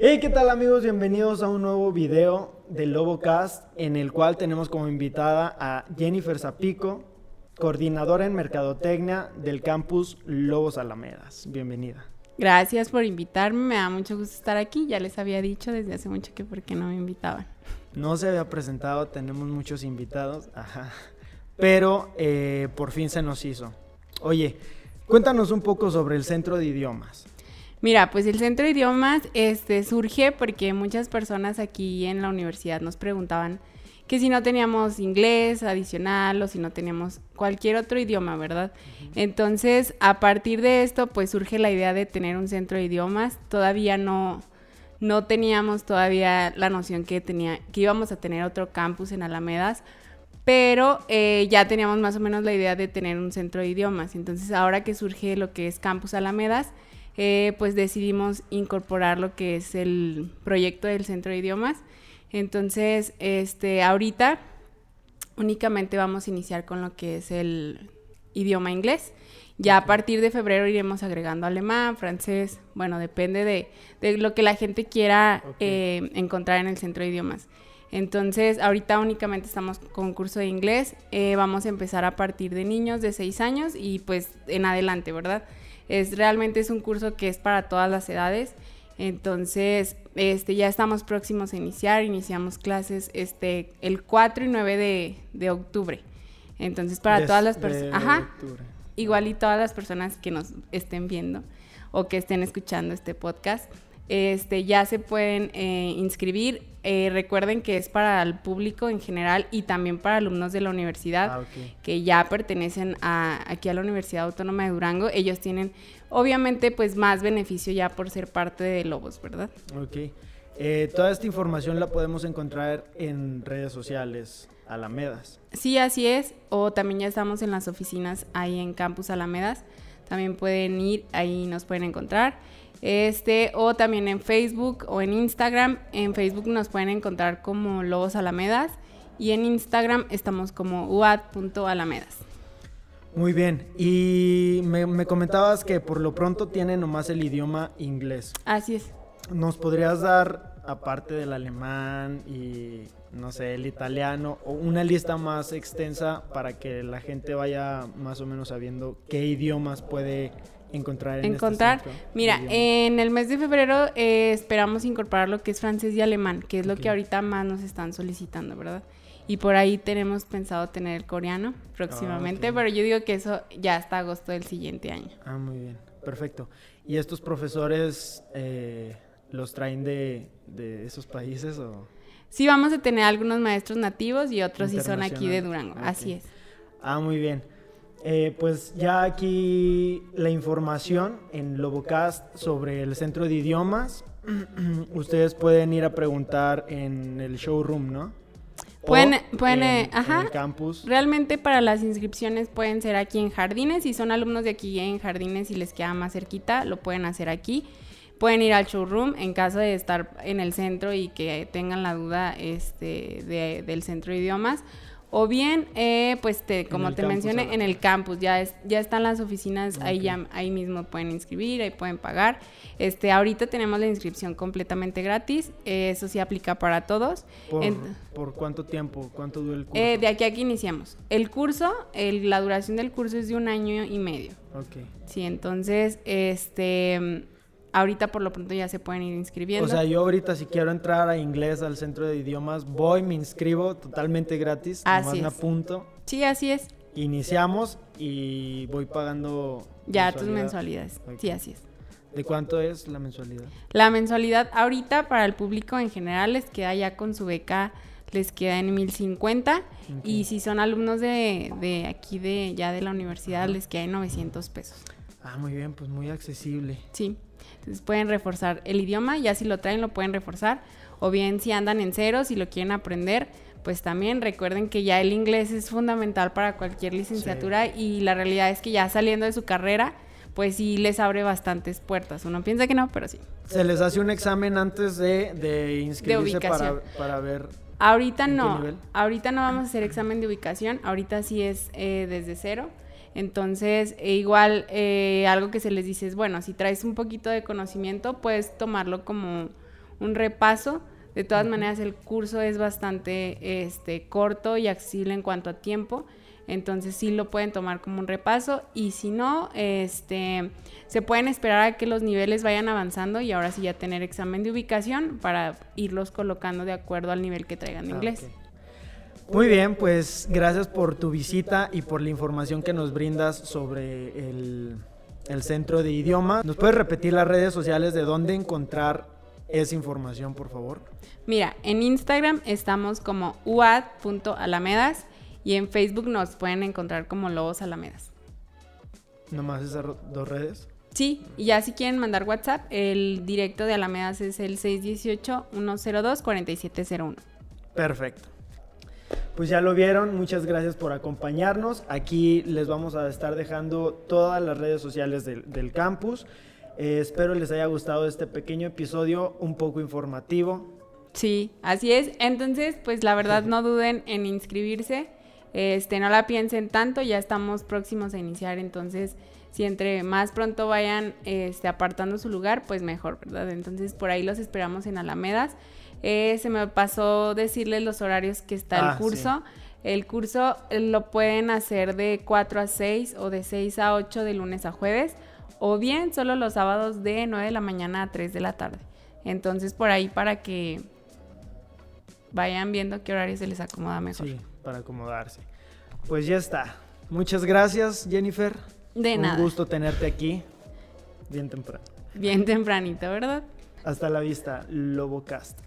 Hey, ¿qué tal amigos? Bienvenidos a un nuevo video de Lobocast en el cual tenemos como invitada a Jennifer Zapico, coordinadora en Mercadotecnia del campus Lobos Alamedas. Bienvenida. Gracias por invitarme, me da mucho gusto estar aquí. Ya les había dicho desde hace mucho que por qué no me invitaban. No se había presentado, tenemos muchos invitados, ajá. Pero eh, por fin se nos hizo. Oye, cuéntanos un poco sobre el centro de idiomas. Mira, pues el centro de idiomas este, surge porque muchas personas aquí en la universidad nos preguntaban que si no teníamos inglés adicional o si no teníamos cualquier otro idioma, ¿verdad? Entonces, a partir de esto, pues surge la idea de tener un centro de idiomas. Todavía no, no teníamos todavía la noción que, tenía, que íbamos a tener otro campus en Alamedas, pero eh, ya teníamos más o menos la idea de tener un centro de idiomas. Entonces, ahora que surge lo que es Campus Alamedas, eh, pues decidimos incorporar lo que es el proyecto del centro de idiomas. Entonces, este, ahorita únicamente vamos a iniciar con lo que es el idioma inglés. Ya a partir de febrero iremos agregando alemán, francés, bueno, depende de, lo que la gente quiera eh, encontrar en el centro de idiomas. Entonces, ahorita únicamente estamos con curso de inglés. Eh, vamos a empezar a partir de niños de 6 años y pues en adelante, ¿verdad? Es realmente es un curso que es para todas las edades. Entonces, este, ya estamos próximos a iniciar, iniciamos clases este, el 4 y 9 de, octubre. Entonces, para todas las personas, ajá, igual y todas las personas que nos estén viendo o que estén escuchando este podcast, este, ya se pueden eh, inscribir. Eh, recuerden que es para el público en general y también para alumnos de la universidad ah, que ya pertenecen a, aquí a la Universidad Autónoma de Durango. Ellos tienen, obviamente, pues más beneficio ya por ser parte de Lobos, ¿verdad? Ok. Eh, toda esta información la podemos encontrar en redes sociales, Alamedas. Sí, así es. O también ya estamos en las oficinas ahí en Campus Alamedas. También pueden ir, ahí nos pueden encontrar. Este, o también en Facebook o en Instagram. En Facebook nos pueden encontrar como Lobos Alamedas y en Instagram estamos como uad.alamedas. Muy bien, y me, comentabas que por lo pronto tiene nomás el idioma inglés. Así es. ¿Nos podrías dar, aparte del alemán y, no sé, el italiano, una lista más extensa para que la gente vaya más o menos sabiendo qué idiomas puede encontrar en este encontrar. mira en el mes de febrero eh, esperamos incorporar lo que es francés y alemán que es lo que ahorita más nos están solicitando verdad y por ahí tenemos pensado tener el coreano próximamente ah, pero yo digo que eso ya hasta agosto del siguiente año. Ah muy bien perfecto. Y estos profesores eh, los traen de, de esos países o sí vamos a tener algunos maestros nativos y otros sí son aquí de Durango así es. Ah muy bien eh, pues ya aquí la información en Lobocast sobre el centro de idiomas. Ustedes pueden ir a preguntar en el showroom, ¿no? pueden, pueden, eh, ajá. el campus. Realmente para las inscripciones pueden ser aquí en Jardines. Si son alumnos de aquí en Jardines y les queda más cerquita, lo pueden hacer aquí. Pueden ir al showroom en caso de estar en el centro y que tengan la duda este, del centro de idiomas o bien, eh, pues te, como te mencioné, en el campus, ya, es, ya están las oficinas, ahí, ya, ahí mismo pueden inscribir, ahí pueden pagar. Este, ahorita tenemos la inscripción completamente gratis, eso sí aplica para todos. ¿Por, cuánto tiempo? ¿Cuánto dura el curso? Eh, de aquí a aquí iniciamos. El curso, la duración del curso es de un año y medio. Ok. Sí, entonces, este ahorita por lo pronto ya se pueden ir inscribiendo. O sea, yo ahorita si quiero entrar a inglés al centro de idiomas, voy, me inscribo totalmente gratis, así me apunto. Sí, así es. Iniciamos y voy pagando ya tus mensualidades. Sí, así es. ¿De cuánto es la mensualidad? La mensualidad ahorita para el público en general les queda ya con su beca les queda en 1050 y si son alumnos de, de, aquí de ya de la universidad les queda en 900 pesos. Ah, muy bien, pues muy accesible. Sí. Entonces pueden reforzar el idioma, ya si lo traen lo pueden reforzar, o bien si andan en cero, si lo quieren aprender, pues también recuerden que ya el inglés es fundamental para cualquier licenciatura y la realidad es que ya saliendo de su carrera, pues sí les abre bastantes puertas. Uno piensa que no, pero sí. Se les hace un examen antes de, de inscribirse para, para, ver. Ahorita no, ahorita no vamos a hacer examen de ubicación, ahorita sí es eh, desde cero. Entonces, e igual eh, algo que se les dice es, bueno, si traes un poquito de conocimiento, puedes tomarlo como un repaso. De todas maneras, el curso es bastante este, corto y accesible en cuanto a tiempo. Entonces sí lo pueden tomar como un repaso y si no, este, se pueden esperar a que los niveles vayan avanzando y ahora sí ya tener examen de ubicación para irlos colocando de acuerdo al nivel que traigan de Ah, inglés. Muy bien, pues gracias por tu visita y por la información que nos brindas sobre el, el centro de idioma. ¿Nos puedes repetir las redes sociales de dónde encontrar esa información, por favor? Mira, en Instagram estamos como uad.alamedas y en Facebook nos pueden encontrar como Lobos Alamedas. Nomás esas dos redes. Sí, y ya si quieren mandar WhatsApp, el directo de Alamedas es el 618-102-4701. Perfecto. Pues ya lo vieron, muchas gracias por acompañarnos. Aquí les vamos a estar dejando todas las redes sociales del, del campus. Eh, espero les haya gustado este pequeño episodio un poco informativo. Sí, así es. Entonces, pues la verdad no duden en inscribirse. Este, no la piensen tanto, ya estamos próximos a iniciar, entonces si entre más pronto vayan este, apartando su lugar, pues mejor, ¿verdad? Entonces por ahí los esperamos en Alamedas. Eh, se me pasó decirles los horarios que está Ah, el curso. El curso eh, lo pueden hacer de 4 a 6 o de 6 a 8 de lunes a jueves, o bien solo los sábados de 9 de la mañana a 3 de la tarde. Entonces por ahí para que vayan viendo qué horario se les acomoda mejor. Sí, para acomodarse. Pues ya está. Muchas gracias, Jennifer. De Un nada. gusto tenerte aquí bien temprano. Bien tempranito, ¿verdad? Hasta la vista, Lobocast.